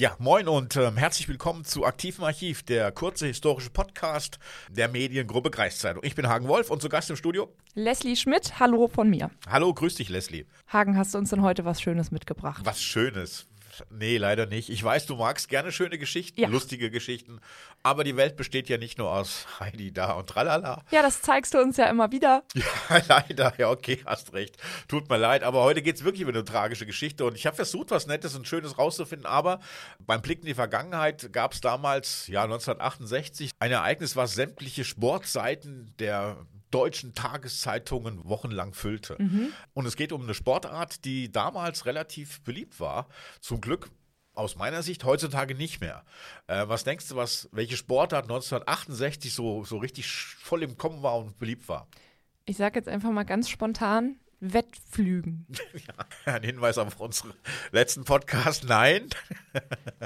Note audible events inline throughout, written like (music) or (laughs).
Ja, moin und ähm, herzlich willkommen zu Aktivem Archiv, der kurze historische Podcast der Mediengruppe Kreiszeitung. Ich bin Hagen Wolf und zu Gast im Studio Leslie Schmidt, hallo von mir. Hallo, grüß dich, Leslie. Hagen, hast du uns denn heute was Schönes mitgebracht? Was Schönes. Nee, leider nicht. Ich weiß, du magst gerne schöne Geschichten, Ja. lustige Geschichten, aber die Welt besteht ja nicht nur aus (laughs) Heidi da und tralala. Ja, das zeigst du uns ja immer wieder. Ja, (laughs) leider, ja, okay, hast recht. Tut mir leid, aber heute geht es wirklich über eine tragische Geschichte und ich habe versucht, was Nettes und Schönes rauszufinden, aber beim Blick in die Vergangenheit gab es damals, ja, 1968, ein Ereignis, was sämtliche Sportseiten der deutschen Tageszeitungen wochenlang füllte. Und es geht um eine Sportart, die damals relativ beliebt war. Zum Glück aus meiner Sicht heutzutage nicht mehr. Äh, was denkst du, was, welche Sportart 1968 so, so richtig voll im Kommen war und beliebt war? Ich sag jetzt einfach mal ganz spontan: Wettflügen. (laughs) Ein Hinweis auf unseren letzten Podcast. Nein.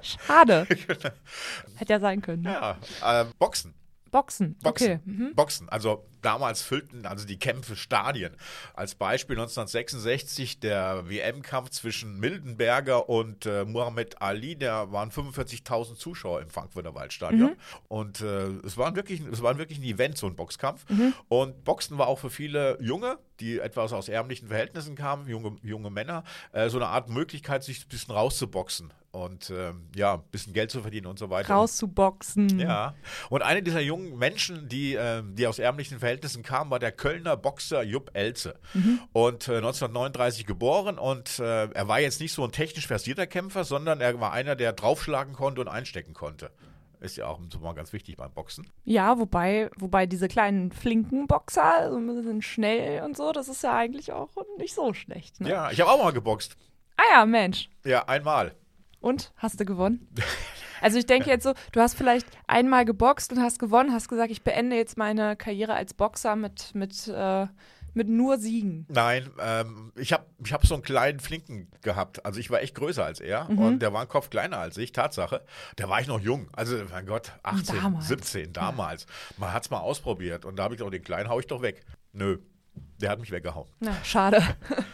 Schade. (laughs) Hätte ja sein können. Ja, äh, Boxen. Boxen. Boxen. Okay. Mhm. Boxen. Also damals füllten also die Kämpfe Stadien. Als Beispiel 1966 der WM-Kampf zwischen Mildenberger und äh, Muhammad Ali. Da waren 45.000 Zuschauer im Frankfurter Waldstadion. Und äh, es, waren wirklich, es war wirklich ein Event, so ein Boxkampf. Und Boxen war auch für viele Junge, die etwas aus ärmlichen Verhältnissen kamen, junge, junge Männer, äh, so eine Art Möglichkeit, sich ein bisschen rauszuboxen. Und ähm, ja, ein bisschen Geld zu verdienen und so weiter. Rauszuboxen. Ja. Und einer dieser jungen Menschen, die, äh, die aus ärmlichen Verhältnissen kamen, war der Kölner Boxer Jupp Elze. Und äh, 1939 geboren und äh, er war jetzt nicht so ein technisch versierter Kämpfer, sondern er war einer, der draufschlagen konnte und einstecken konnte. Ist ja auch mal ganz wichtig beim Boxen. Ja, wobei, wobei diese kleinen flinken Boxer, so ein bisschen schnell und so, das ist ja eigentlich auch nicht so schlecht. Ne? Ja, ich habe auch mal geboxt. Ah ja, Mensch. Ja, einmal. Und? Hast du gewonnen? Also ich denke jetzt so, du hast vielleicht einmal geboxt und hast gewonnen, hast gesagt, ich beende jetzt meine Karriere als Boxer mit, mit, äh, mit nur Siegen. Nein, ähm, ich habe ich hab so einen kleinen Flinken gehabt. Also ich war echt größer als er und der war ein Kopf kleiner als ich, Tatsache. Da war ich noch jung, also mein Gott, 18, Damals. 17, damals. Man hat es mal ausprobiert und da habe ich auch den Kleinen hau ich doch weg. Nö, der hat mich weggehauen. Na, schade. (laughs)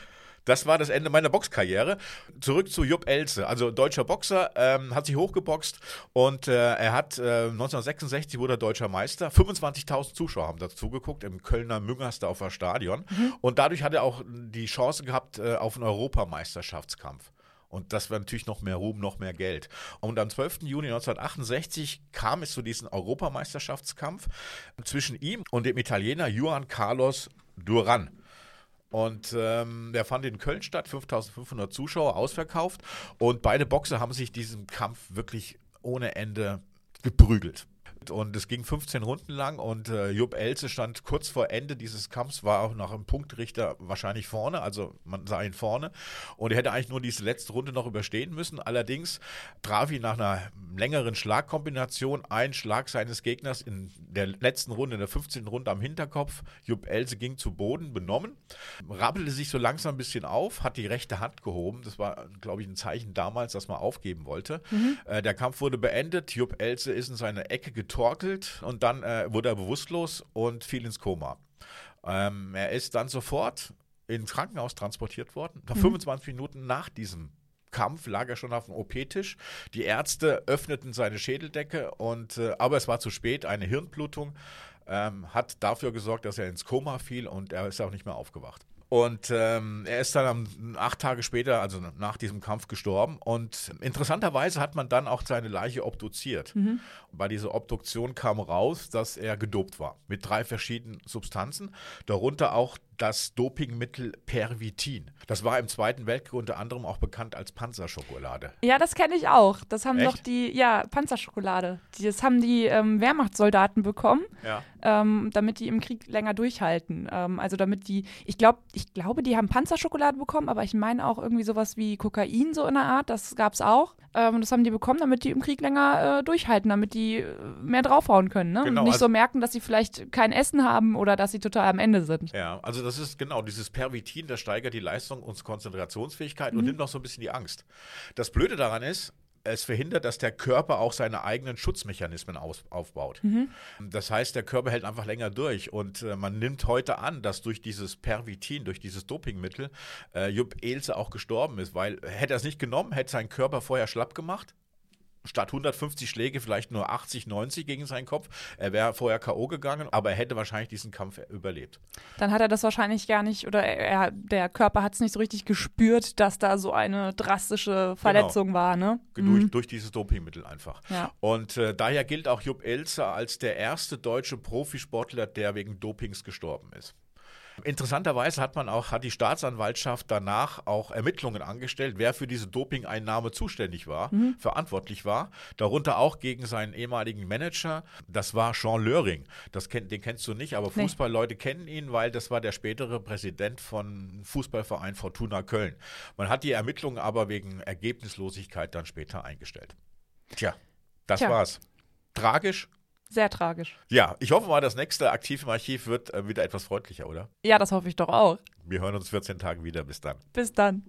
Das war das Ende meiner Boxkarriere. Zurück zu Jupp Elze, also deutscher Boxer, ähm, hat sich hochgeboxt und äh, er hat äh, 1966 wurde er deutscher Meister. 25.000 Zuschauer haben dazu geguckt im Kölner Müngersdorfer Stadion und dadurch hat er auch die Chance gehabt äh, auf einen Europameisterschaftskampf. Und das war natürlich noch mehr Ruhm, noch mehr Geld. Und am 12. Juni 1968 kam es zu diesem Europameisterschaftskampf zwischen ihm und dem Italiener Juan Carlos Duran. Und ähm, der fand in Köln statt, 5500 Zuschauer ausverkauft. Und beide Boxer haben sich diesen Kampf wirklich ohne Ende geprügelt. Und es ging 15 Runden lang und äh, Jupp Elze stand kurz vor Ende dieses Kampfs, war auch nach einem Punktrichter wahrscheinlich vorne, also man sah ihn vorne. Und er hätte eigentlich nur diese letzte Runde noch überstehen müssen. Allerdings traf ihn nach einer längeren Schlagkombination ein Schlag seines Gegners in der letzten Runde, in der 15. Runde am Hinterkopf. Jupp Elze ging zu Boden, benommen, rappelte sich so langsam ein bisschen auf, hat die rechte Hand gehoben. Das war, glaube ich, ein Zeichen damals, dass man aufgeben wollte. Äh, der Kampf wurde beendet. Jupp Elze ist in seine Ecke getorkelt und dann äh, wurde er bewusstlos und fiel ins Koma. Ähm, er ist dann sofort ins Krankenhaus transportiert worden. Nach 25 Minuten nach diesem Kampf lag er schon auf dem OP-Tisch. Die Ärzte öffneten seine Schädeldecke und äh, aber es war zu spät. Eine Hirnblutung ähm, hat dafür gesorgt, dass er ins Koma fiel und er ist auch nicht mehr aufgewacht. Und ähm, er ist dann am, acht Tage später, also nach diesem Kampf, gestorben. Und interessanterweise hat man dann auch seine Leiche obduziert. Bei dieser Obduktion kam raus, dass er gedopt war mit drei verschiedenen Substanzen, darunter auch das Dopingmittel Pervitin. Das war im Zweiten Weltkrieg unter anderem auch bekannt als Panzerschokolade. Ja, das kenne ich auch. Das haben Echt? doch die, ja, Panzerschokolade. Die, das haben die ähm, Wehrmachtssoldaten bekommen, Ja. ähm, damit die im Krieg länger durchhalten. Ähm, also damit die, ich glaube, ich glaube, die haben Panzerschokolade bekommen, aber ich meine auch irgendwie sowas wie Kokain so in der Art, das gab es auch. Ähm, das haben die bekommen, damit die im Krieg länger äh, durchhalten, damit die äh, mehr draufhauen können. Ne? Genau, Und nicht also- so merken, dass sie vielleicht kein Essen haben oder dass sie total am Ende sind. Ja, also das ist genau dieses Pervitin, das steigert die Leistung und Konzentrationsfähigkeit und nimmt noch so ein bisschen die Angst. Das Blöde daran ist, es verhindert, dass der Körper auch seine eigenen Schutzmechanismen aus, aufbaut. Das heißt, der Körper hält einfach länger durch. Und äh, man nimmt heute an, dass durch dieses Pervitin, durch dieses Dopingmittel, äh, Jupp Elze auch gestorben ist, weil hätte er es nicht genommen, hätte sein Körper vorher schlapp gemacht statt 150 Schläge vielleicht nur 80, 90 gegen seinen Kopf. Er wäre vorher K.O. gegangen, aber er hätte wahrscheinlich diesen Kampf überlebt. Dann hat er das wahrscheinlich gar nicht, oder er, der Körper hat es nicht so richtig gespürt, dass da so eine drastische Verletzung genau. war, ne? Durch, mhm. durch dieses Dopingmittel einfach. Ja. Und äh, daher gilt auch Jupp Elzer als der erste deutsche Profisportler, der wegen Dopings gestorben ist. Interessanterweise hat man auch, hat die Staatsanwaltschaft danach auch Ermittlungen angestellt, wer für diese Dopingeinnahme zuständig war, mhm. verantwortlich war. Darunter auch gegen seinen ehemaligen Manager. Das war Jean Löring. Das kennt, den kennst du nicht, aber nee. Fußballleute kennen ihn, weil das war der spätere Präsident von Fußballverein Fortuna Köln. Man hat die Ermittlungen aber wegen Ergebnislosigkeit dann später eingestellt. Tja, das Tja. war's. Tragisch, sehr tragisch. Ja, ich hoffe mal, das nächste Aktiv im Archiv wird äh, wieder etwas freundlicher, oder? Ja, das hoffe ich doch auch. Wir hören uns 14 Tage wieder. Bis dann. Bis dann.